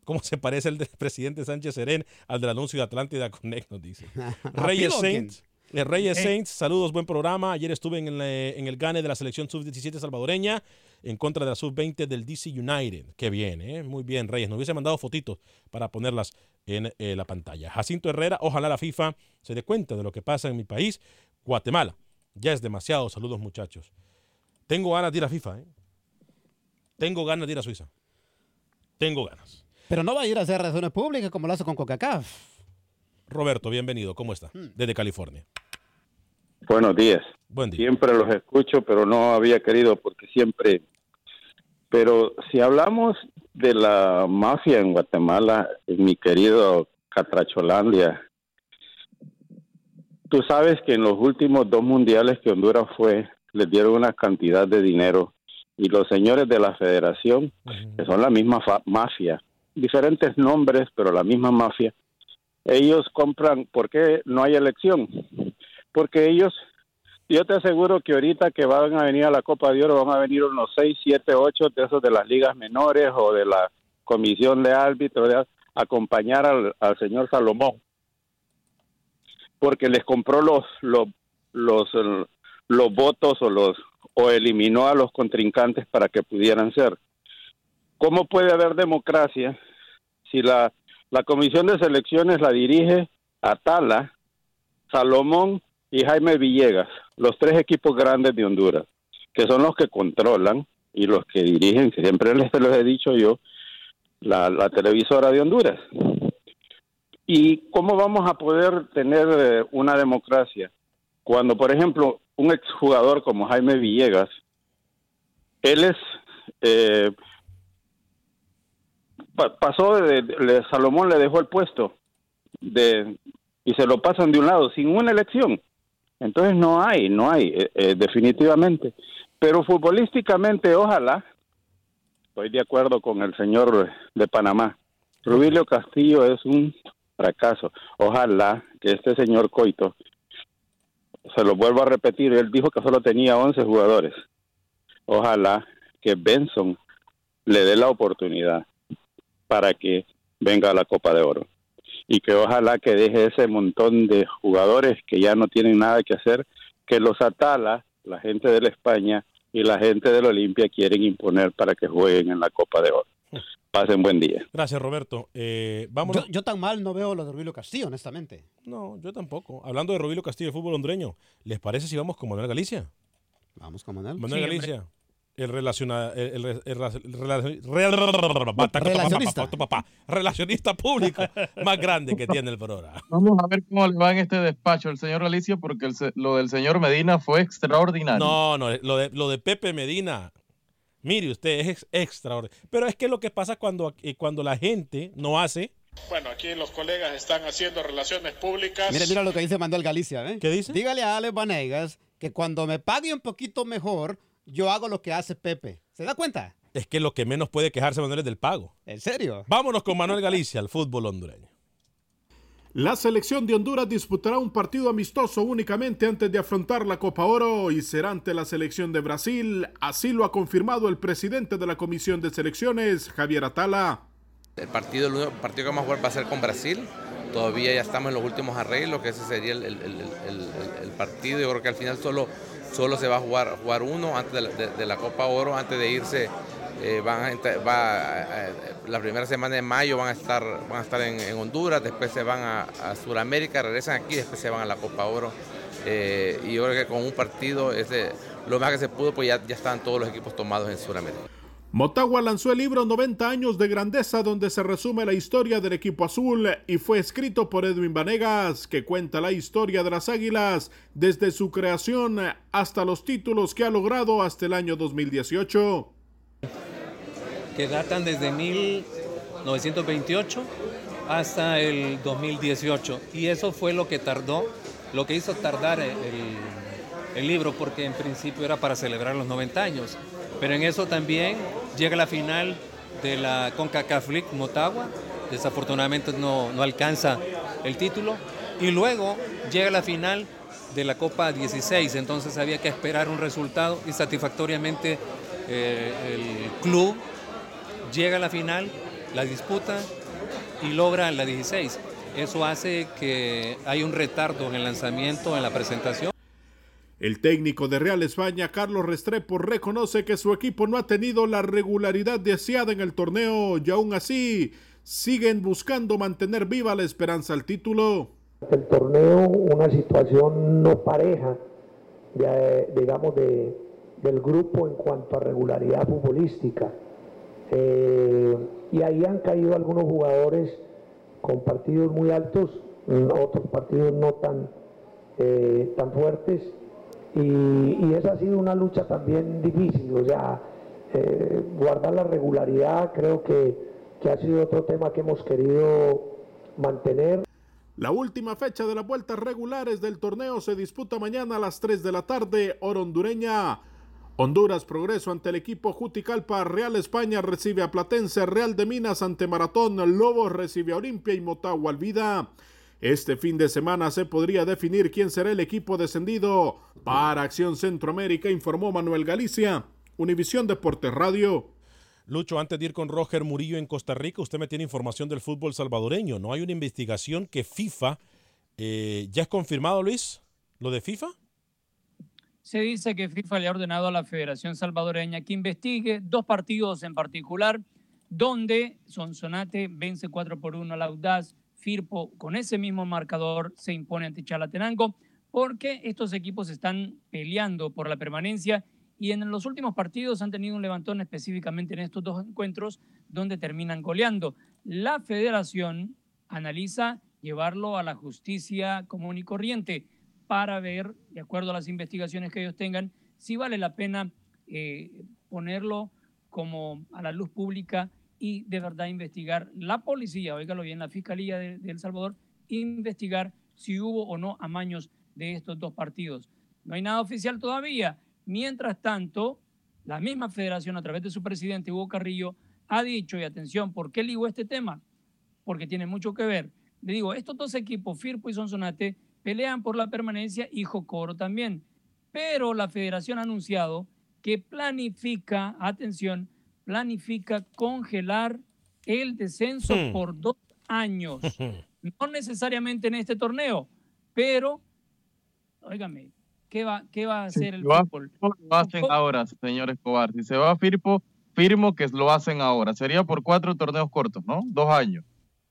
¿Cómo se parece el del presidente Sánchez Serén al del anuncio de Atlántida Connect? Nos dice. Reyes Saints. Eh, Reyes Saints, saludos, buen programa. Ayer estuve en el, eh, en el GANE de la selección sub-17 salvadoreña en contra de la sub-20 del DC United. Qué bien, ¿eh? muy bien, Reyes. Nos hubiese mandado fotitos para ponerlas en eh, la pantalla. Jacinto Herrera, ojalá la FIFA se dé cuenta de lo que pasa en mi país, Guatemala. Ya es demasiado. Saludos, muchachos. Tengo ganas de ir a FIFA. ¿eh? Tengo ganas de ir a Suiza. Tengo ganas. Pero no va a ir a hacer relaciones públicas como lo hace con CONCACAF. Roberto, bienvenido. ¿Cómo está? Desde California. Buenos días. Buen día. Siempre los escucho, pero no había querido porque siempre... Pero si hablamos de la mafia en Guatemala, en mi querido Catracholandia, tú sabes que en los últimos dos mundiales que Honduras fue, les dieron una cantidad de dinero y los señores de la federación, que son la misma fa- mafia, diferentes nombres, pero la misma mafia, ellos compran, ¿por qué no hay elección? Porque ellos, yo te aseguro que ahorita que van a venir a la Copa de Oro van a venir unos 6, 7, 8 de esos de las ligas menores o de la comisión de árbitros de- acompañar al, al señor Salomón. Porque les compró los, los, los, los votos o los o eliminó a los contrincantes para que pudieran ser. ¿Cómo puede haber democracia si la, la comisión de selecciones la dirige Atala, Salomón y Jaime Villegas, los tres equipos grandes de Honduras, que son los que controlan y los que dirigen, siempre les los he dicho yo, la, la televisora de Honduras. ¿Y cómo vamos a poder tener eh, una democracia cuando, por ejemplo, un exjugador como Jaime Villegas, él es eh, pa- pasó de, de- Salomón le dejó el puesto de y se lo pasan de un lado sin una elección. Entonces no hay no hay eh, eh, definitivamente. Pero futbolísticamente ojalá estoy de acuerdo con el señor de Panamá. Rubilio Castillo es un fracaso. Ojalá que este señor Coito se lo vuelvo a repetir él dijo que solo tenía 11 jugadores. Ojalá que Benson le dé la oportunidad para que venga a la Copa de Oro. Y que ojalá que deje ese montón de jugadores que ya no tienen nada que hacer, que los Atala, la gente de la España y la gente del Olimpia quieren imponer para que jueguen en la Copa de Oro. Pasen buen día. Gracias, Roberto. Eh, vamos. Yo, yo tan mal no veo lo de Rubilio Castillo, honestamente. No, yo tampoco. Hablando de Robilio Castillo de fútbol hondureño, ¿les parece si vamos con Manuel Galicia? Vamos con Manuel. Manuel Sí, Galicia. El, relaciona, el, el- el- el- rela- rela- Relacionista. relacionista público más grande que tiene el programa. Vamos a ver cómo le va en este despacho el señor Galicia, porque lo del señor Medina fue extraordinario. No, no, lo de, lo de Pepe Medina, mire usted, es ex- extraordinario. Pero es que lo que pasa cuando, eh, cuando la gente no hace... Bueno, aquí los colegas están haciendo relaciones públicas. Mira, mira lo que dice Manuel Galicia, ¿eh? ¿Qué dice? Dígale a Alex Vanegas que cuando me pague un poquito mejor, yo hago lo que hace Pepe. ¿Se da cuenta? Es que lo que menos puede quejarse Manuel es del pago. ¿En serio? Vámonos con Manuel Galicia al fútbol hondureño. La selección de Honduras disputará un partido amistoso únicamente antes de afrontar la Copa Oro y será ante la selección de Brasil. Así lo ha confirmado el presidente de la Comisión de Selecciones, Javier Atala. El partido, el único partido que vamos a jugar va a ser con Brasil. Todavía ya estamos en los últimos arreglos, que ese sería el, el- el- el- el- el partido. Yo creo que al final solo solo se va a jugar, jugar uno antes de la, Copa Oro, antes de irse. eh, van eh, la primera semana de mayo van a estar, van a estar en, Honduras, después se van a, a Sudamérica, regresan aquí, después se van a la Copa Oro. Eh, y yo creo que con un partido, lo más que se pudo, pues ya, ya estaban todos los equipos tomados en Sudamérica. Motagua lanzó el libro 90 años de grandeza donde se resume la historia del equipo azul y fue escrito por Edwin Vanegas que cuenta la historia de las Águilas desde su creación hasta los títulos que ha logrado hasta el año 2018. que datan desde 1928 hasta el 2018. Y eso fue lo que tardó, lo que hizo tardar el, el libro, porque en principio era para celebrar los 90 años. Pero en eso también llega la final de la CONCACAF League Motagua. Desafortunadamente no, no alcanza el título. Y luego llega la final de la Copa 16, entonces había que esperar un resultado y satisfactoriamente eh, el club llega a la final, la disputa y logra la 16. Eso hace que hay un retardo en el lanzamiento, en la presentación. El técnico de Real España, Carlos Restrepo, reconoce que su equipo no ha tenido la regularidad deseada en el torneo y aún así siguen buscando mantener viva la esperanza al título. el torneo una situación no pareja, digamos, de, del grupo en cuanto a regularidad futbolística. Eh, y ahí han caído algunos jugadores con partidos muy altos, mm, otros partidos no tan, eh, tan fuertes. Y, y esa ha sido una lucha también difícil, o sea, eh, guardar la regularidad creo que, que ha sido otro tema que hemos querido mantener. La última fecha de las vueltas regulares del torneo se disputa mañana a las 3 de la tarde, hora hondureña. Honduras progreso ante el equipo Juticalpa, Real España recibe a Platense, Real de Minas ante Maratón, Lobos recibe a Olimpia y Motagua Alvida. Este fin de semana se podría definir quién será el equipo descendido. Para Acción Centroamérica informó Manuel Galicia, Univisión Deportes Radio. Lucho, antes de ir con Roger Murillo en Costa Rica, usted me tiene información del fútbol salvadoreño. ¿No hay una investigación que FIFA, eh, ya es confirmado, Luis, lo de FIFA? Se dice que FIFA le ha ordenado a la Federación Salvadoreña que investigue dos partidos en particular, donde Sonsonate vence 4 por 1 al Audaz, Firpo con ese mismo marcador se impone ante Chalatenango, porque estos equipos están peleando por la permanencia y en los últimos partidos han tenido un levantón específicamente en estos dos encuentros donde terminan goleando. La federación analiza llevarlo a la justicia común y corriente para ver, de acuerdo a las investigaciones que ellos tengan, si vale la pena eh, ponerlo como a la luz pública y de verdad investigar la policía, óigalo bien, la Fiscalía de, de El Salvador, investigar si hubo o no amaños de estos dos partidos. No hay nada oficial todavía. Mientras tanto, la misma federación, a través de su presidente Hugo Carrillo, ha dicho, y atención, ¿por qué ligo este tema? Porque tiene mucho que ver. Le digo, estos dos equipos, Firpo y Sonsonate, pelean por la permanencia y Jocoro también. Pero la federación ha anunciado que planifica, atención, planifica congelar el descenso Hmm. por dos años. No necesariamente en este torneo, pero, óigame, ¿qué va, qué va a Si hacer el lo, fútbol? lo hacen ahora, señor Escobar. Si se va a Firpo, firmo que lo hacen ahora. Sería por cuatro torneos cortos, ¿no? Dos años.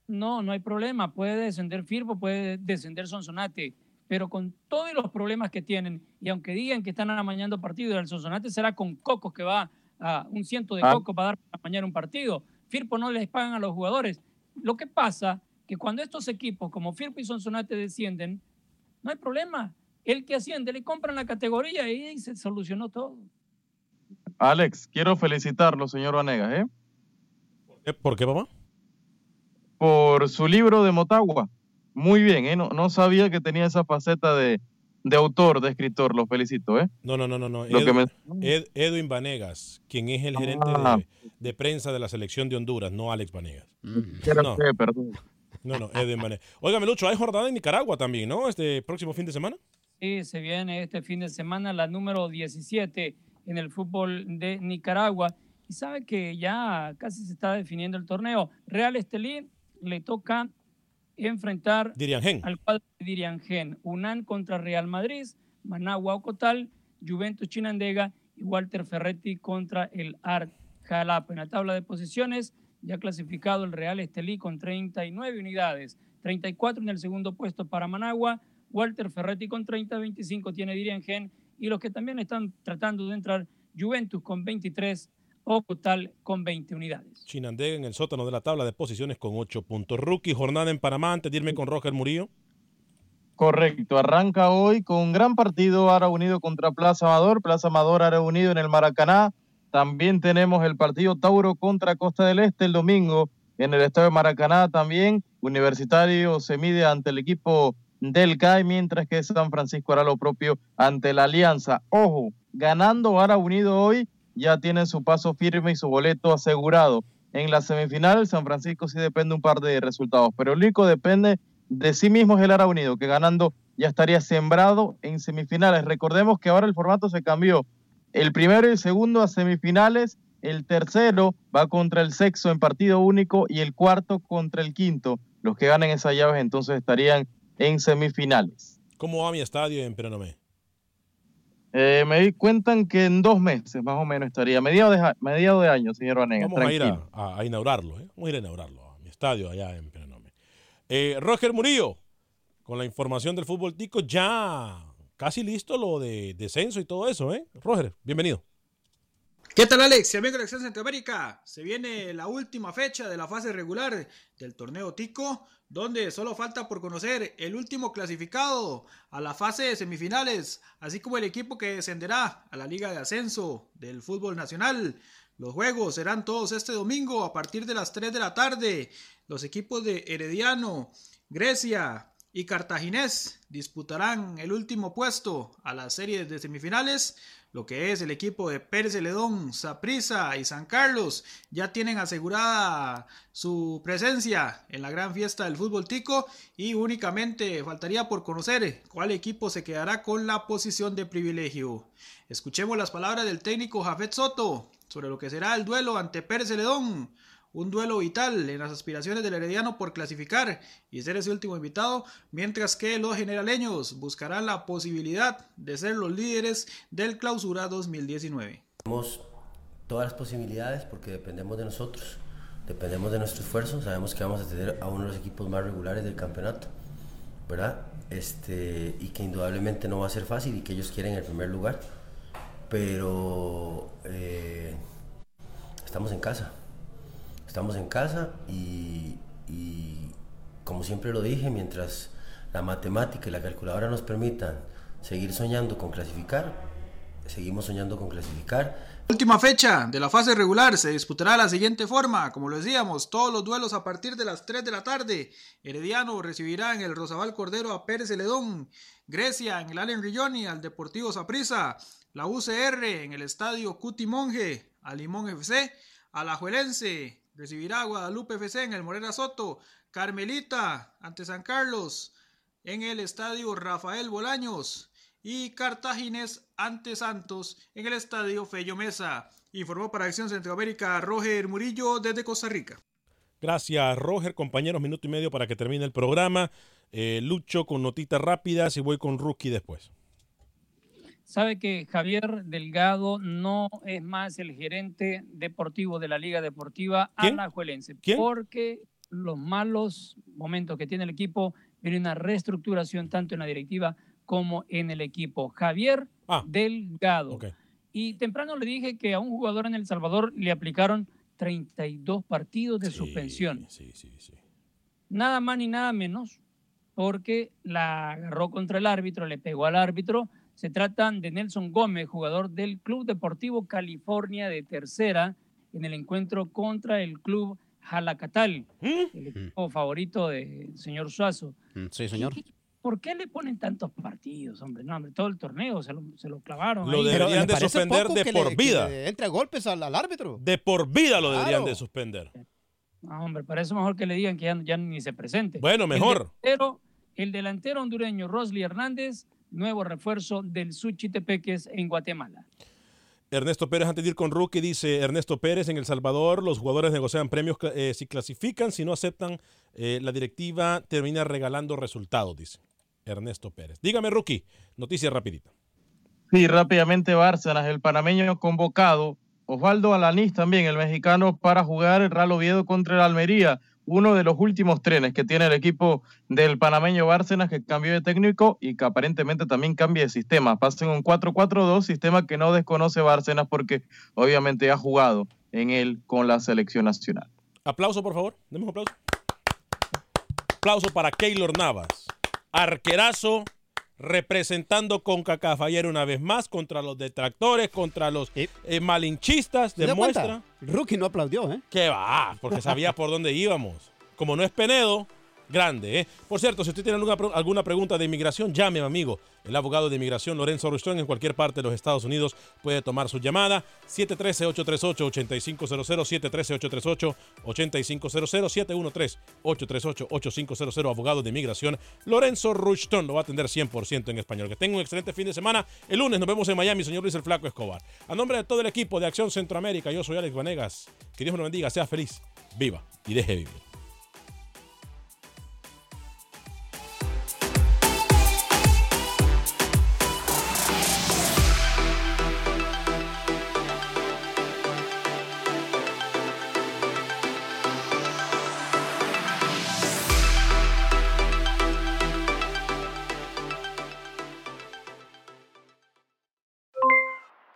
No, no hay problema. Puede descender Firpo, puede descender Sonsonate. Pero con todos los problemas que tienen, y aunque digan que están amañando partidos, el Sonsonate será con cocos que va a un ciento de Ah. cocos para dar para amañar un partido. Firpo no les pagan a los jugadores. Lo que pasa que cuando estos equipos como Firpo y Sonsonate descienden, no hay problema. El que asciende le compran la categoría y se solucionó todo. Alex, quiero felicitarlo, señor Vanegas, ¿eh? ¿Por qué, papá? Por su libro de Motagua. Muy bien, ¿eh? No, no sabía que tenía esa faceta de, de autor, de escritor. Lo felicito, ¿eh? No, no, no, no. no. Lo Edu- que me- Ed- Edwin Vanegas, quien es el gerente Ah. de, de prensa de la selección de Honduras, no Alex Vanegas. Quiero No. que- perdón. No, no, Edwin Vanegas. Óigame, Lucho, hay jornada en Nicaragua también, ¿no? Este próximo fin de semana. Sí, se viene este fin de semana la número 17 en el fútbol de Nicaragua. Y sabe que ya casi se está definiendo el torneo. Real Estelí le toca enfrentar Diriangén. al cuadro de Diriangén. UNAN contra Real Madrid, Managua Ocotal, Juventus Chinandega y Walter Ferretti contra el Art Jalapa. En la tabla de posiciones ya clasificado el Real Estelí con 39 unidades, 34 en el segundo puesto para Managua, Walter Ferretti con 30, 25 tiene Diriengen y los que también están tratando de entrar, Juventus con 23 o total con 20 unidades. Chinandega en el sótano de la tabla de posiciones con 8 puntos. Rookie, jornada en Panamá, antes de irme con Roger Murillo. Correcto, arranca hoy con un gran partido Ara Unido contra Plaza Amador, Plaza Amador Ara Unido en el Maracaná. También tenemos el partido Tauro contra Costa del Este el domingo en el estadio de Maracaná también. Universitario se mide ante el equipo del CAI, mientras que San Francisco hará lo propio ante la Alianza. Ojo, ganando Ara Unido hoy, ya tienen su paso firme y su boleto asegurado. En la semifinal, San Francisco sí depende un par de resultados, pero el único depende de sí mismo es el Ara Unido, que ganando ya estaría sembrado en semifinales. Recordemos que ahora el formato se cambió. El primero y el segundo a semifinales, el tercero va contra el sexto en partido único y el cuarto contra el quinto. Los que ganen esas llaves entonces estarían en semifinales. ¿Cómo va mi estadio en Peronomé? Eh, me di cuentan que en dos meses más o menos estaría, mediado de, mediado de año, señor Vanegas. Vamos a ir a, inaugurarlo, ¿eh? vamos a ir a inaugurarlo, a mi estadio allá en Peronomé. Eh, Roger Murillo, con la información del fútbol tico, ya casi listo lo de descenso y todo eso, ¿eh? Roger, bienvenido. ¿Qué tal Alex? Amigo de Acción Centroamérica, se viene la última fecha de la fase regular del torneo Tico, donde solo falta por conocer el último clasificado a la fase de semifinales, así como el equipo que descenderá a la Liga de Ascenso del Fútbol Nacional. Los juegos serán todos este domingo a partir de las 3 de la tarde. Los equipos de Herediano, Grecia y Cartaginés disputarán el último puesto a las series de semifinales lo que es el equipo de Pérez Celedón, Saprissa y San Carlos ya tienen asegurada su presencia en la gran fiesta del fútbol tico y únicamente faltaría por conocer cuál equipo se quedará con la posición de privilegio. Escuchemos las palabras del técnico Jafet Soto sobre lo que será el duelo ante Pérez Celedón un duelo vital en las aspiraciones del Herediano por clasificar y ser ese último invitado, mientras que los generaleños buscarán la posibilidad de ser los líderes del clausura 2019. Tenemos todas las posibilidades porque dependemos de nosotros, dependemos de nuestro esfuerzo, sabemos que vamos a tener a uno de los equipos más regulares del campeonato, ¿verdad? Este, y que indudablemente no va a ser fácil y que ellos quieren el primer lugar, pero eh, estamos en casa estamos en casa y, y, como siempre lo dije, mientras la matemática y la calculadora nos permitan seguir soñando con clasificar, seguimos soñando con clasificar. Última fecha de la fase regular se disputará de la siguiente forma, como lo decíamos, todos los duelos a partir de las 3 de la tarde. Herediano recibirá en el Rosabal Cordero a Pérez Celedón, Grecia en el Allen Rilloni al Deportivo Saprissa, la UCR en el Estadio Cuti Monje a Limón FC, Alajuelense recibirá a Guadalupe FC en el Morera Soto, Carmelita ante San Carlos en el Estadio Rafael Bolaños y Cartagines ante Santos en el Estadio Fello Mesa. Informó para Acción Centroamérica Roger Murillo desde Costa Rica. Gracias, Roger. Compañeros, minuto y medio para que termine el programa. Eh, Lucho con notitas rápidas y voy con Rookie después sabe que Javier Delgado no es más el gerente deportivo de la Liga Deportiva Alajuelense. Porque los malos momentos que tiene el equipo viene una reestructuración tanto en la directiva como en el equipo. Javier ah, Delgado. Y temprano le dije que a un jugador en El Salvador le aplicaron 32 partidos de suspensión. Sí, sí, sí. Nada más ni nada menos porque la agarró contra el árbitro, le pegó al árbitro se trata de Nelson Gómez, jugador del Club Deportivo California de tercera, en el encuentro contra el Club Jalacatal, ¿Mm? el equipo favorito del señor Suazo. Mm, sí, señor. ¿Por qué le ponen tantos partidos, hombre? No, hombre, todo el torneo se lo, se lo clavaron. Lo deberían de suspender de por vida. Entra golpes al, árbitro. De por vida lo deberían de suspender. No, hombre, para eso mejor que le digan que ya, ya ni se presente. Bueno, mejor. Pero el delantero hondureño Rosly Hernández nuevo refuerzo del Suchitepeques en Guatemala. Ernesto Pérez, antes de ir con Rookie, dice Ernesto Pérez, en El Salvador los jugadores negocian premios eh, si clasifican, si no aceptan, eh, la directiva termina regalando resultados, dice Ernesto Pérez. Dígame, Rookie, noticia rapidita. Sí, rápidamente Bárcenas, el panameño convocado. Osvaldo Alanís también, el mexicano, para jugar el Real Oviedo contra el Almería. Uno de los últimos trenes que tiene el equipo del panameño Bárcenas que cambió de técnico y que aparentemente también cambia de sistema. Pasen un 4-4-2, sistema que no desconoce Bárcenas porque obviamente ha jugado en él con la selección nacional. Aplauso, por favor. Demos aplauso. Aplauso para Keylor Navas. Arquerazo representando con CACAF ayer una vez más contra los detractores, contra los eh, malinchistas. ¿Se da Demuestra? Rookie no aplaudió, ¿eh? que va, porque sabía por dónde íbamos. Como no es Penedo, grande, ¿eh? Por cierto, si usted tiene alguna, alguna pregunta de inmigración, llame, amigo. El abogado de inmigración Lorenzo Rustrón en cualquier parte de los Estados Unidos puede tomar su llamada. 713-838-8500, 713-838-8500, 713-838-8500, abogado de inmigración Lorenzo Rushton. Lo va a atender 100% en español. Que tenga un excelente fin de semana. El lunes nos vemos en Miami, señor Luis el Flaco Escobar. A nombre de todo el equipo de Acción Centroamérica, yo soy Alex Vanegas. Que Dios lo bendiga, sea feliz, viva y deje vivir.